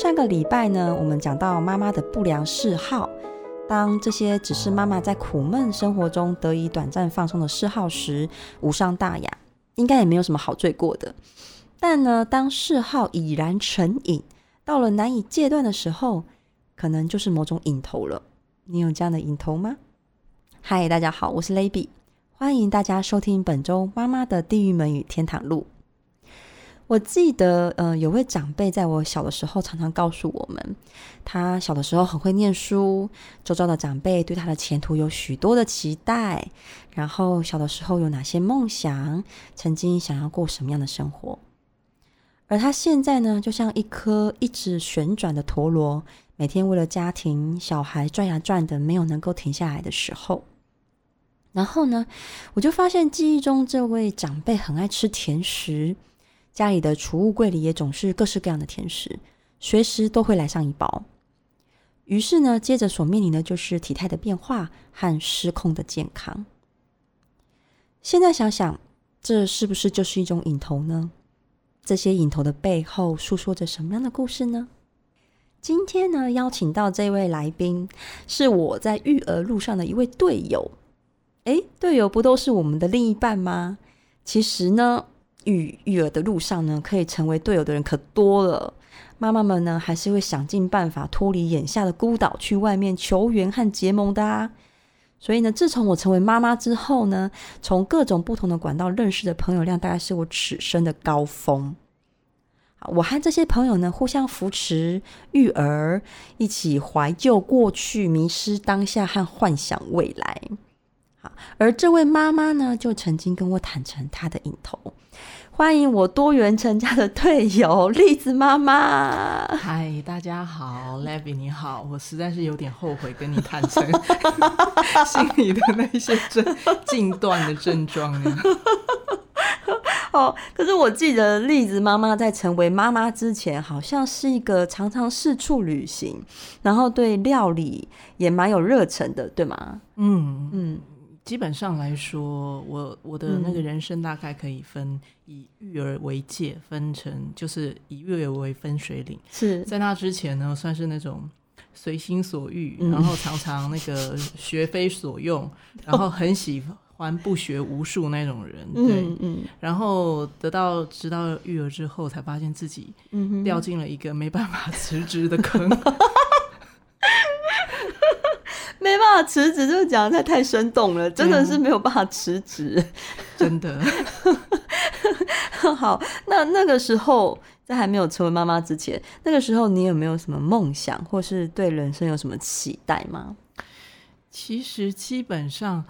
上个礼拜呢，我们讲到妈妈的不良嗜好，当这些只是妈妈在苦闷生活中得以短暂放松的嗜好时，无伤大雅，应该也没有什么好罪过的。但呢，当嗜好已然成瘾，到了难以戒断的时候，可能就是某种瘾头了。你有这样的瘾头吗？嗨，大家好，我是 Lady，欢迎大家收听本周妈妈的地狱门与天堂路。我记得，呃，有位长辈在我小的时候常常告诉我们，他小的时候很会念书，周遭的长辈对他的前途有许多的期待，然后小的时候有哪些梦想，曾经想要过什么样的生活。而他现在呢，就像一颗一直旋转的陀螺，每天为了家庭、小孩转呀转的，没有能够停下来的时候。然后呢，我就发现记忆中这位长辈很爱吃甜食，家里的储物柜里也总是各式各样的甜食，随时都会来上一包。于是呢，接着所面临的就是体态的变化和失控的健康。现在想想，这是不是就是一种瘾头呢？这些瘾头的背后诉说着什么样的故事呢？今天呢，邀请到这位来宾是我在育儿路上的一位队友。诶，队友不都是我们的另一半吗？其实呢，育育儿的路上呢，可以成为队友的人可多了。妈妈们呢，还是会想尽办法脱离眼下的孤岛，去外面求援和结盟的啊。所以呢，自从我成为妈妈之后呢，从各种不同的管道认识的朋友量，大概是我此生的高峰。我和这些朋友呢，互相扶持育儿，一起怀旧过去，迷失当下和幻想未来。而这位妈妈呢，就曾经跟我坦诚她的影头。欢迎我多元成家的队友栗子妈妈。嗨，大家好，Levy 你好，我实在是有点后悔跟你坦诚 心里的那些症近断的症状呢。哦，可是我记得栗子妈妈在成为妈妈之前，好像是一个常常四处旅行，然后对料理也蛮有热忱的，对吗？嗯嗯。基本上来说，我我的那个人生大概可以分以育儿为界，分成就是以育儿为分水岭。是在那之前呢，算是那种随心所欲，嗯、然后常常那个学非所用，然后很喜欢不学无术那种人。对，嗯嗯、然后得到知道育儿之后，才发现自己掉进了一个没办法辞职的坑。没办法辞职，这个讲的太太生动了，真的是没有办法辞职，真的。好，那那个时候在还没有成为妈妈之前，那个时候你有没有什么梦想，或是对人生有什么期待吗？其实基本上，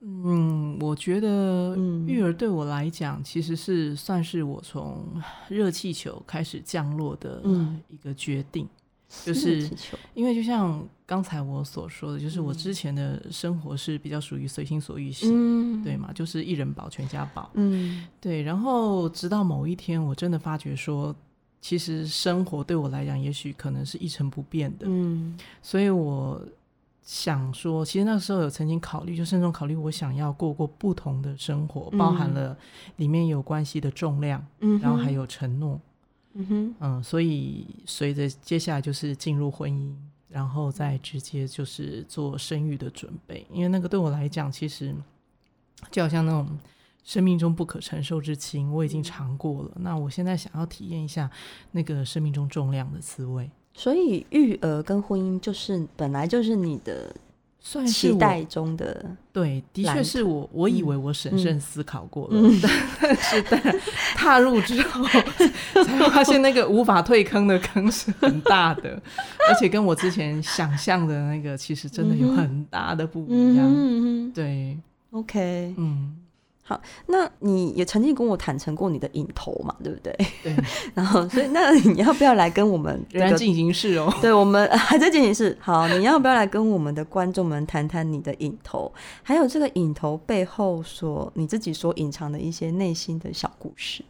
嗯，我觉得育儿对我来讲，嗯、其实是算是我从热气球开始降落的一个决定。嗯就是因为就像刚才我所说的，就是我之前的生活是比较属于随心所欲型，嗯、对嘛？就是一人保全家保，嗯，对。然后直到某一天，我真的发觉说，其实生活对我来讲，也许可能是一成不变的，嗯。所以我想说，其实那个时候有曾经考虑，就慎重考虑，我想要过过不同的生活，嗯、包含了里面有关系的重量，嗯，然后还有承诺。嗯哼，嗯，所以随着接下来就是进入婚姻，然后再直接就是做生育的准备，因为那个对我来讲，其实就好像那种生命中不可承受之轻，我已经尝过了。那我现在想要体验一下那个生命中重量的滋味。所以育儿跟婚姻就是本来就是你的。算是期待中的，对，的确是我，我以为我审慎思考过了，嗯、但是但 踏入之后才发现那个无法退坑的坑是很大的，而且跟我之前想象的那个其实真的有很大的不一样。嗯、对，OK，嗯。好，那你也曾经跟我坦诚过你的瘾头嘛，对不对？对。然后，所以那你要不要来跟我们、这个？仍然进行式哦。对，我们还在进行式。好，你要不要来跟我们的观众们谈谈你的瘾头，还有这个瘾头背后所你自己所隐藏的一些内心的小故事？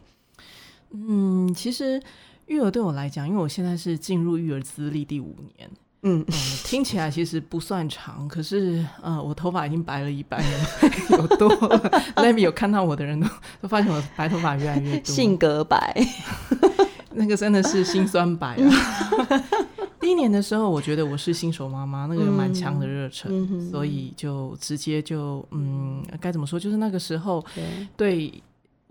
嗯，其实育儿对我来讲，因为我现在是进入育儿资历第五年。嗯，嗯，听起来其实不算长，可是呃，我头发已经白了一半了，有多了。Levy 有看到我的人都都发现我白头发越来越多，性格白。那个真的是心酸白啊。第一年的时候，我觉得我是新手妈妈，那个有蛮强的热忱，嗯、所以就直接就嗯，该怎么说？就是那个时候对。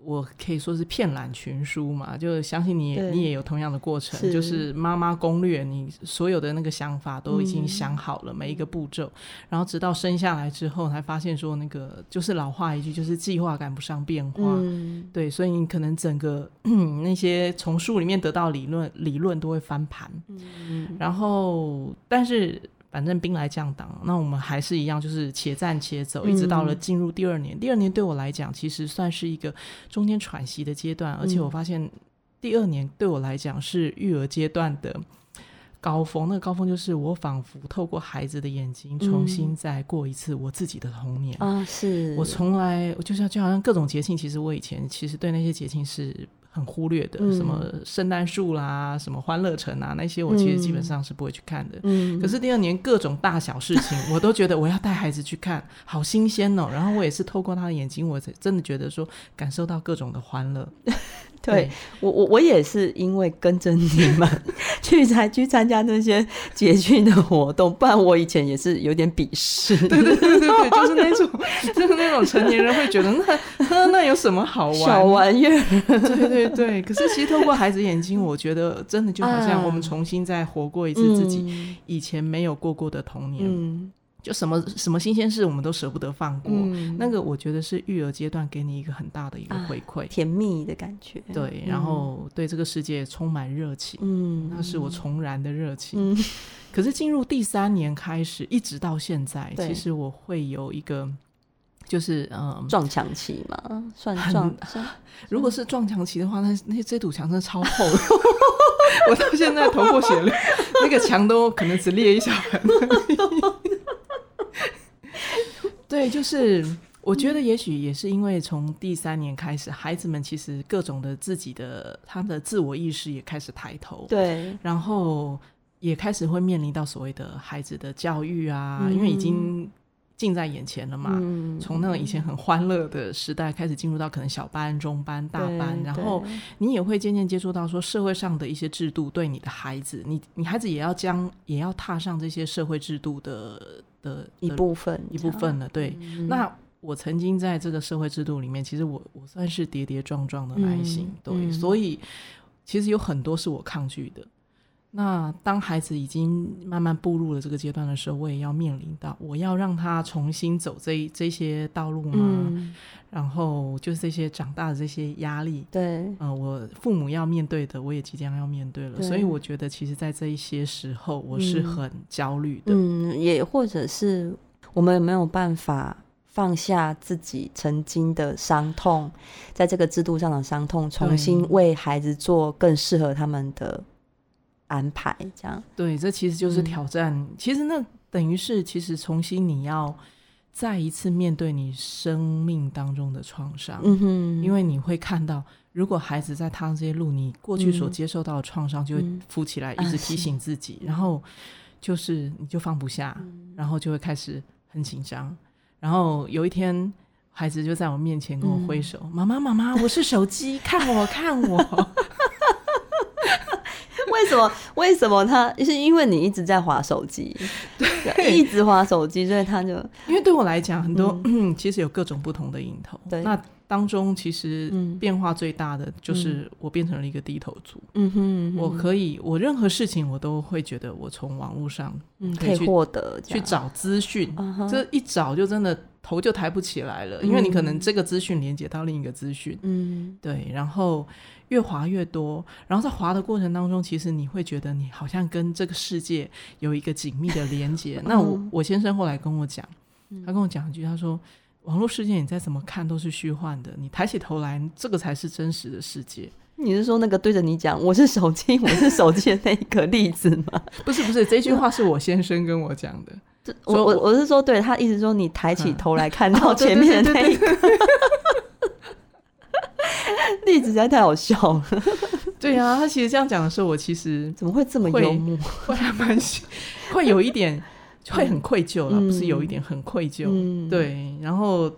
我可以说是遍览群书嘛，就相信你，你也有同样的过程，是。就是妈妈攻略，你所有的那个想法都已经想好了每一个步骤，嗯、然后直到生下来之后，才发现说那个就是老话一句，就是计划赶不上变化，嗯、对，所以你可能整个 那些从书里面得到理论，理论都会翻盘，嗯、然后但是。反正兵来将挡，那我们还是一样，就是且战且走，一直到了进入第二年。嗯、第二年对我来讲，其实算是一个中间喘息的阶段，而且我发现第二年对我来讲是育儿阶段的高峰。那个高峰就是我仿佛透过孩子的眼睛，重新再过一次我自己的童年啊！是我从来就像就好像各种节庆，其实我以前其实对那些节庆是。很忽略的，什么圣诞树啦，什么欢乐城啊，那些我其实基本上是不会去看的。嗯，可是第二年各种大小事情，我都觉得我要带孩子去看，好新鲜哦。然后我也是透过他的眼睛，我才真的觉得说感受到各种的欢乐。对，我我我也是因为跟着你们去才去参加那些节庆的活动，不然我以前也是有点鄙视。对对对对对，就是那种就是那种成年人会觉得那那有什么好玩小玩意儿？对对对。可是其实透过孩子眼睛，我觉得真的就好像我们重新再活过一次自己以前没有过过的童年。嗯。就什么什么新鲜事，我们都舍不得放过。嗯、那个，我觉得是育儿阶段给你一个很大的一个回馈，啊、甜蜜的感觉。对，然后对这个世界充满热情。嗯，那是我重燃的热情。嗯、可是进入第三年开始，一直到现在，其实我会有一个，就是嗯，撞墙期嘛，算撞。很如果是撞墙期的话，那那这堵墙真的超厚的，我到现在头破血流，那个墙都可能只裂一小痕。对，就是我觉得也许也是因为从第三年开始，孩子们其实各种的自己的他的自我意识也开始抬头，对，然后也开始会面临到所谓的孩子的教育啊，嗯、因为已。经近在眼前了嘛。嗯、从那个以前很欢乐的时代开始，进入到可能小班、中班、大班，然后你也会渐渐接触到说社会上的一些制度对你的孩子，你你孩子也要将也要踏上这些社会制度的。的一部分，一部分了。对，嗯、那我曾经在这个社会制度里面，其实我我算是跌跌撞撞的来行。嗯、对，嗯、所以其实有很多是我抗拒的。那当孩子已经慢慢步入了这个阶段的时候，我也要面临到，我要让他重新走这这些道路吗？嗯、然后就是这些长大的这些压力，对，嗯、呃，我父母要面对的，我也即将要面对了。对所以我觉得，其实，在这一些时候，我是很焦虑的。嗯，也或者是我们没有办法放下自己曾经的伤痛，在这个制度上的伤痛，重新为孩子做更适合他们的。安排这样，对，这其实就是挑战。嗯、其实那等于是，其实重新你要再一次面对你生命当中的创伤。嗯哼，因为你会看到，如果孩子在踏上这些路，你过去所接受到的创伤就会浮起来，一直提醒自己，嗯、然后就是你就放不下，嗯、然后就会开始很紧张。然后有一天，孩子就在我面前跟我挥手：“妈妈、嗯，妈妈，我是手机，看我，看我。” 为什么？为什么他是因为你一直在划手机，对，一直划手机，所以他就因为对我来讲，很多、嗯、其实有各种不同的瘾头。对，那当中其实变化最大的就是我变成了一个低头族。嗯。哼，我可以，我任何事情我都会觉得我从网络上可以获得，去找资讯，这一找就真的头就抬不起来了，因为你可能这个资讯连接到另一个资讯。嗯，对，然后。越滑越多，然后在滑的过程当中，其实你会觉得你好像跟这个世界有一个紧密的连接。嗯、那我我先生后来跟我讲，他跟我讲一句，他说：“网络世界你再怎么看都是虚幻的，你抬起头来，这个才是真实的世界。”你是说那个对着你讲“我是手机，我是手机”的那一个例子吗？不是不是，这句话是我先生跟我讲的。我我我是说，对他意思说，你抬起头来看到前面的那一个。例子实在太好笑了。对啊，他其实这样讲的时候，我其实怎么会这么幽默？会还蛮会有一点会很愧疚了，不是有一点很愧疚。对，然后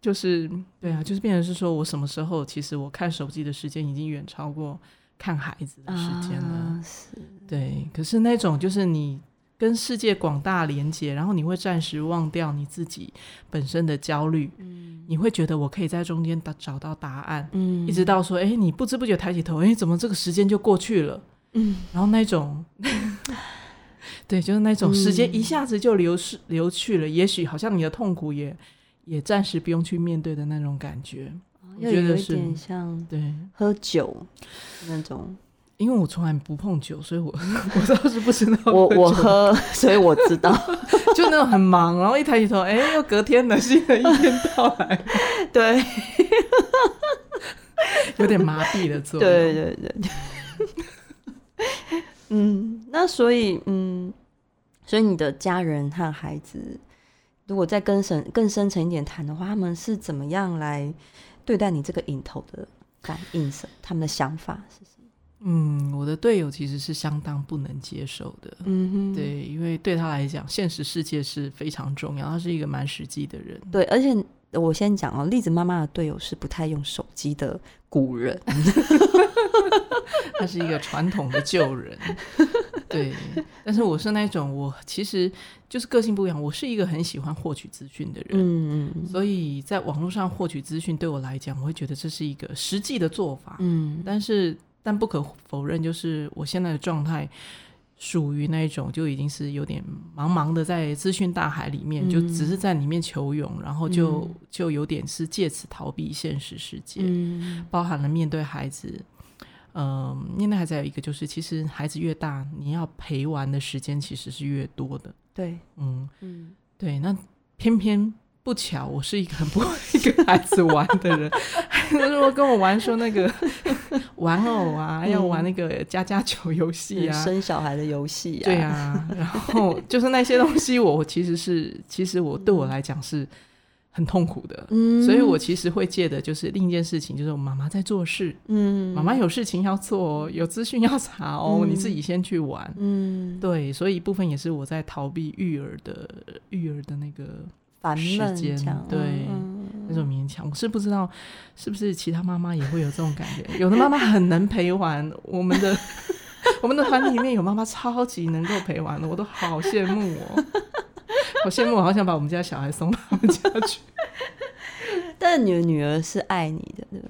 就是对啊，就是变成是说我什么时候，其实我看手机的时间已经远超过看孩子的时间了。啊、是，对。可是那种就是你跟世界广大连接，然后你会暂时忘掉你自己本身的焦虑。嗯，你会觉得我可以在中间找找到答案。嗯，一直到说，哎，你不知不觉抬起头，哎，怎么这个时间就过去了？嗯，然后那种。对，就是那种时间一下子就流逝、嗯、流去了，也许好像你的痛苦也也暂时不用去面对的那种感觉，我觉得是像对喝酒那种。因为我从来不碰酒，所以我 我倒是不知道。我我喝，所以我知道，就那种很忙，然后一抬起头，哎，又隔天了，新的一天到来，对，有点麻痹的作用。对对对。嗯，那所以，嗯，所以你的家人和孩子，如果再更深、更深层一点谈的话，他们是怎么样来对待你这个影头的感应？是他们的想法是什么？嗯，我的队友其实是相当不能接受的。嗯哼，对，因为对他来讲，现实世界是非常重要，他是一个蛮实际的人。对，而且我先讲哦，栗子妈妈的队友是不太用手机的古人。他是一个传统的旧人，对。但是我是那种，我其实就是个性不一样。我是一个很喜欢获取资讯的人，嗯嗯。所以在网络上获取资讯，对我来讲，我会觉得这是一个实际的做法，嗯。但是，但不可否认，就是我现在的状态属于那种，就已经是有点茫茫的在资讯大海里面，嗯、就只是在里面求泳，然后就、嗯、就有点是借此逃避现实世界，嗯、包含了面对孩子。嗯，因为还在有一个，就是其实孩子越大，你要陪玩的时间其实是越多的。对，嗯嗯，对。那偏偏不巧，我是一个很 不会跟孩子玩的人。如果跟我玩说那个 玩偶啊，要玩那个家家酒游戏啊，生小孩的游戏啊，对啊。然后就是那些东西，我其实是，其实我对我来讲是。很痛苦的，嗯，所以我其实会借的就是另一件事情，就是我妈妈在做事，嗯，妈妈有事情要做，有资讯要查哦，嗯，你自己先去玩，嗯，对，所以一部分也是我在逃避育儿的育儿的那个时间，对，嗯，那种勉强，我是不知道是不是其他妈妈也会有这种感觉，有的妈妈很能陪玩，我们的 我们的团里面有妈妈超级能够陪玩的，我都好羡慕哦。好羡慕，我好想把我们家小孩送到他们家去。但你的女儿是爱你的，对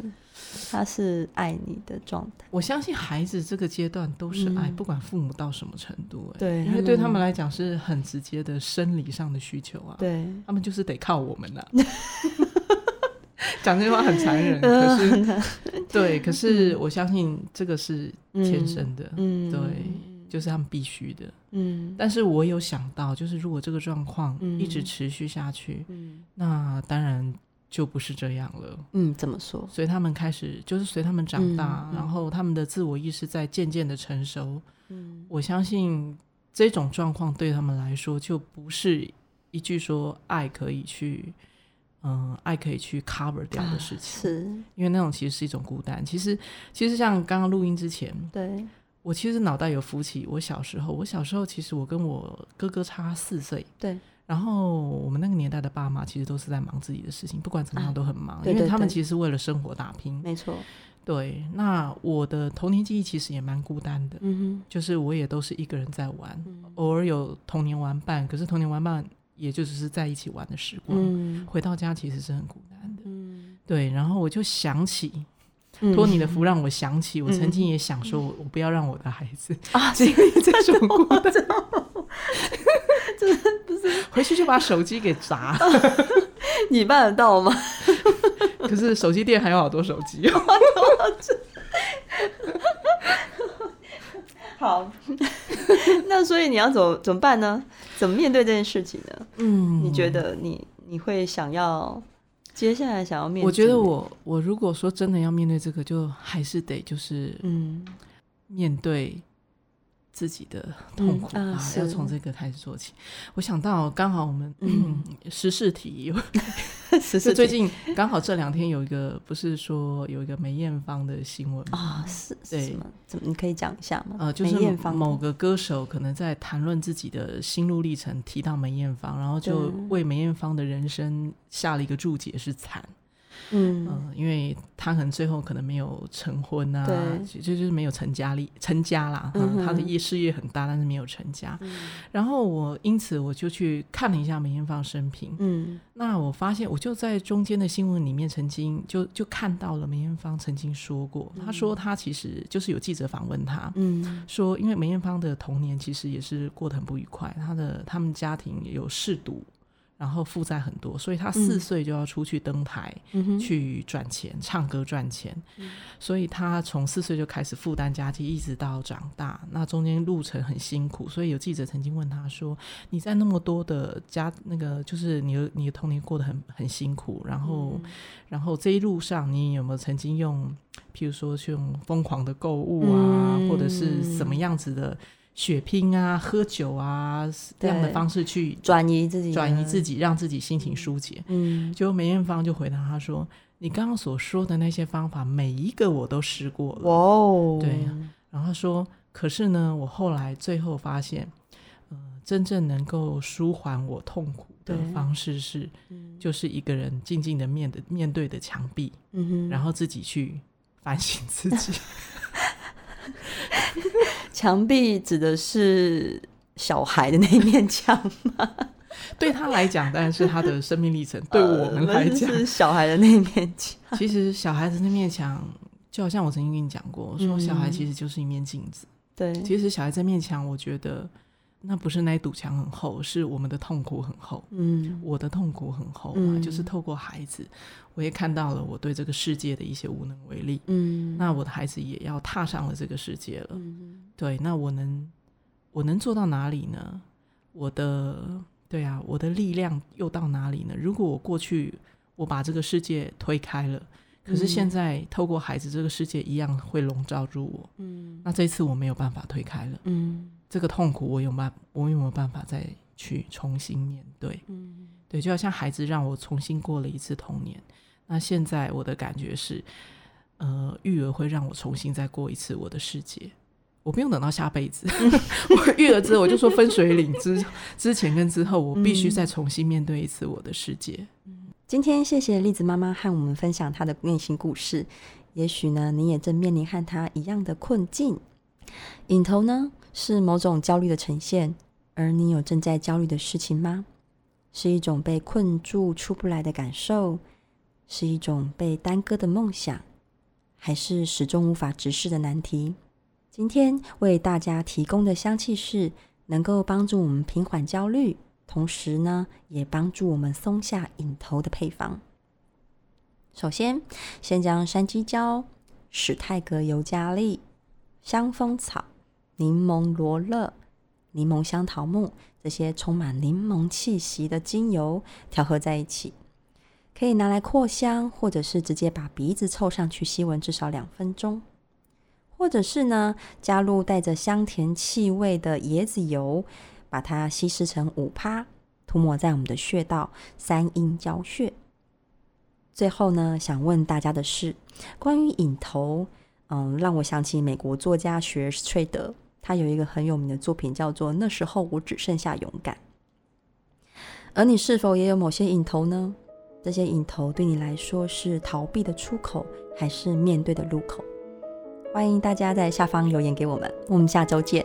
不对？她是爱你的状态。我相信孩子这个阶段都是爱，嗯、不管父母到什么程度，对，因为对他们来讲是很直接的生理上的需求啊。对，他们就是得靠我们了。讲这句话很残忍，可是 对，可是我相信这个是天生的，嗯，对。就是他们必须的，嗯，但是我有想到，就是如果这个状况一直持续下去，嗯，那当然就不是这样了，嗯，怎么说？随他们开始，就是随他们长大，嗯，然后他们的自我意识在渐渐的成熟，嗯，我相信这种状况对他们来说就不是一句说爱可以去，嗯，爱可以去 cover 掉的事情，啊，是因为那种其实是一种孤单。其实，其实像刚刚录音之前，对。我其实脑袋有浮起，我小时候，我小时候其实我跟我哥哥差四岁，对。然后我们那个年代的爸妈其实都是在忙自己的事情，不管怎么样都很忙，啊、对对对，因为他们其实是为了生活打拼。没错。对，那我的童年记忆其实也蛮孤单的，嗯哼，就是我也都是一个人在玩，嗯、偶尔有童年玩伴，可是童年玩伴也就只是在一起玩的时光，嗯、回到家其实是很孤单的，嗯，对。然后我就想起。托你的福，让我想起，我曾经也想说，我不要让我的孩子啊经历这种孤单，真 的不是回去就把手机给砸，你办得到吗？可是手机店还有好多手机哦。好，那所以你要怎么怎么办呢？怎么面对这件事情呢？嗯，你觉得你你会想要？接下来想要面对，我觉得我我如果说真的要面对这个，就还是得就是嗯面对。自己的痛苦、嗯、啊，要从这个开始做起。我想到刚好我们嗯时事题有，时事最近刚好这两天有一个不是说有一个梅艳芳的新闻啊，是对吗？怎么你可以讲一下吗？呃，就是某个歌手可能在谈论自己的心路历程，提到梅艳芳，然后就为梅艳芳的人生下了一个注解，是惨。嗯、呃，因为他可能最后可能没有成婚啊，就就是没有成家立成家啦。嗯，他的业事业很大，但是没有成家。嗯、然后我因此我就去看了一下梅艳芳生平。嗯，那我发现我就在中间的新闻里面曾经就就看到了梅艳芳曾经说过，他说她其实就是有记者访问她，嗯，说因为梅艳芳的童年其实也是过得很不愉快，她的他们家庭有嗜赌。然后负债很多，所以他四岁就要出去登台、嗯、去赚钱，唱歌赚钱。嗯、所以他从四岁就开始负担家计，一直到长大。那中间路程很辛苦，所以有记者曾经问他说：“你在那么多的家，那个就是你的你的童年过得很很辛苦，然后、嗯、然后这一路上你有没有曾经用，譬如说去用疯狂的购物啊，嗯、或者是什么样子的？”血拼啊，喝酒啊，这样的方式去转移自己，转移自己，让自己心情疏解。嗯，就梅艳芳就回答他说：“你刚刚所说的那些方法，每一个我都试过了。”哦，对。然后他说：“可是呢，我后来最后发现，呃，真正能够舒缓我痛苦的方式是，就是一个人静静的面的面对的墙壁，嗯哼，然后自己去反省自己。” 墙壁指的是小孩的那一面墙吗？对他来讲，当然是他的生命历程。对我们来讲，是小孩的那一面墙。其实小孩子那面墙，就好像我曾经跟你讲过，说小孩其实就是一面镜子。对，其实小孩这面墙，我觉得那不是那堵墙很厚，是我们的痛苦很厚。嗯，我的痛苦很厚嘛，就是透过孩子。我也看到了我对这个世界的一些无能为力。嗯，那我的孩子也要踏上了这个世界了。嗯，对，那我能我能做到哪里呢？我的对啊，我的力量又到哪里呢？如果我过去我把这个世界推开了，可是现在透过孩子，这个世界一样会笼罩住我。嗯，那这次我没有办法推开了。嗯，这个痛苦我有办，我有没有办法再去重新面对？嗯，对，就好像孩子让我重新过了一次童年。那现在我的感觉是，呃，育儿会让我重新再过一次我的世界，我不用等到下辈子，我育儿之后我就说分水岭之 之前跟之后，我必须再重新面对一次我的世界。今天谢谢栗子妈妈和我们分享她的内心故事，也许呢，你也正面临和她一样的困境。影头呢，是某种焦虑的呈现，而你有正在焦虑的事情吗？是一种被困住出不来的感受？是一种被耽搁的梦想，还是始终无法直视的难题？今天为大家提供的香气是能够帮助我们平缓焦虑，同时呢，也帮助我们松下瘾头的配方。首先，先将山鸡椒、史泰格尤加利、香蜂草、柠檬罗勒、柠檬香桃木这些充满柠檬气息的精油调和在一起。可以拿来扩香，或者是直接把鼻子凑上去吸闻至少两分钟，或者是呢，加入带着香甜气味的椰子油，把它稀释成五趴，涂抹在我们的穴道三阴交穴。最后呢，想问大家的是，关于瘾头，嗯，让我想起美国作家雪儿史翠德，他有一个很有名的作品叫做《那时候我只剩下勇敢》，而你是否也有某些影头呢？这些影头对你来说是逃避的出口，还是面对的路口？欢迎大家在下方留言给我们，我们下周见。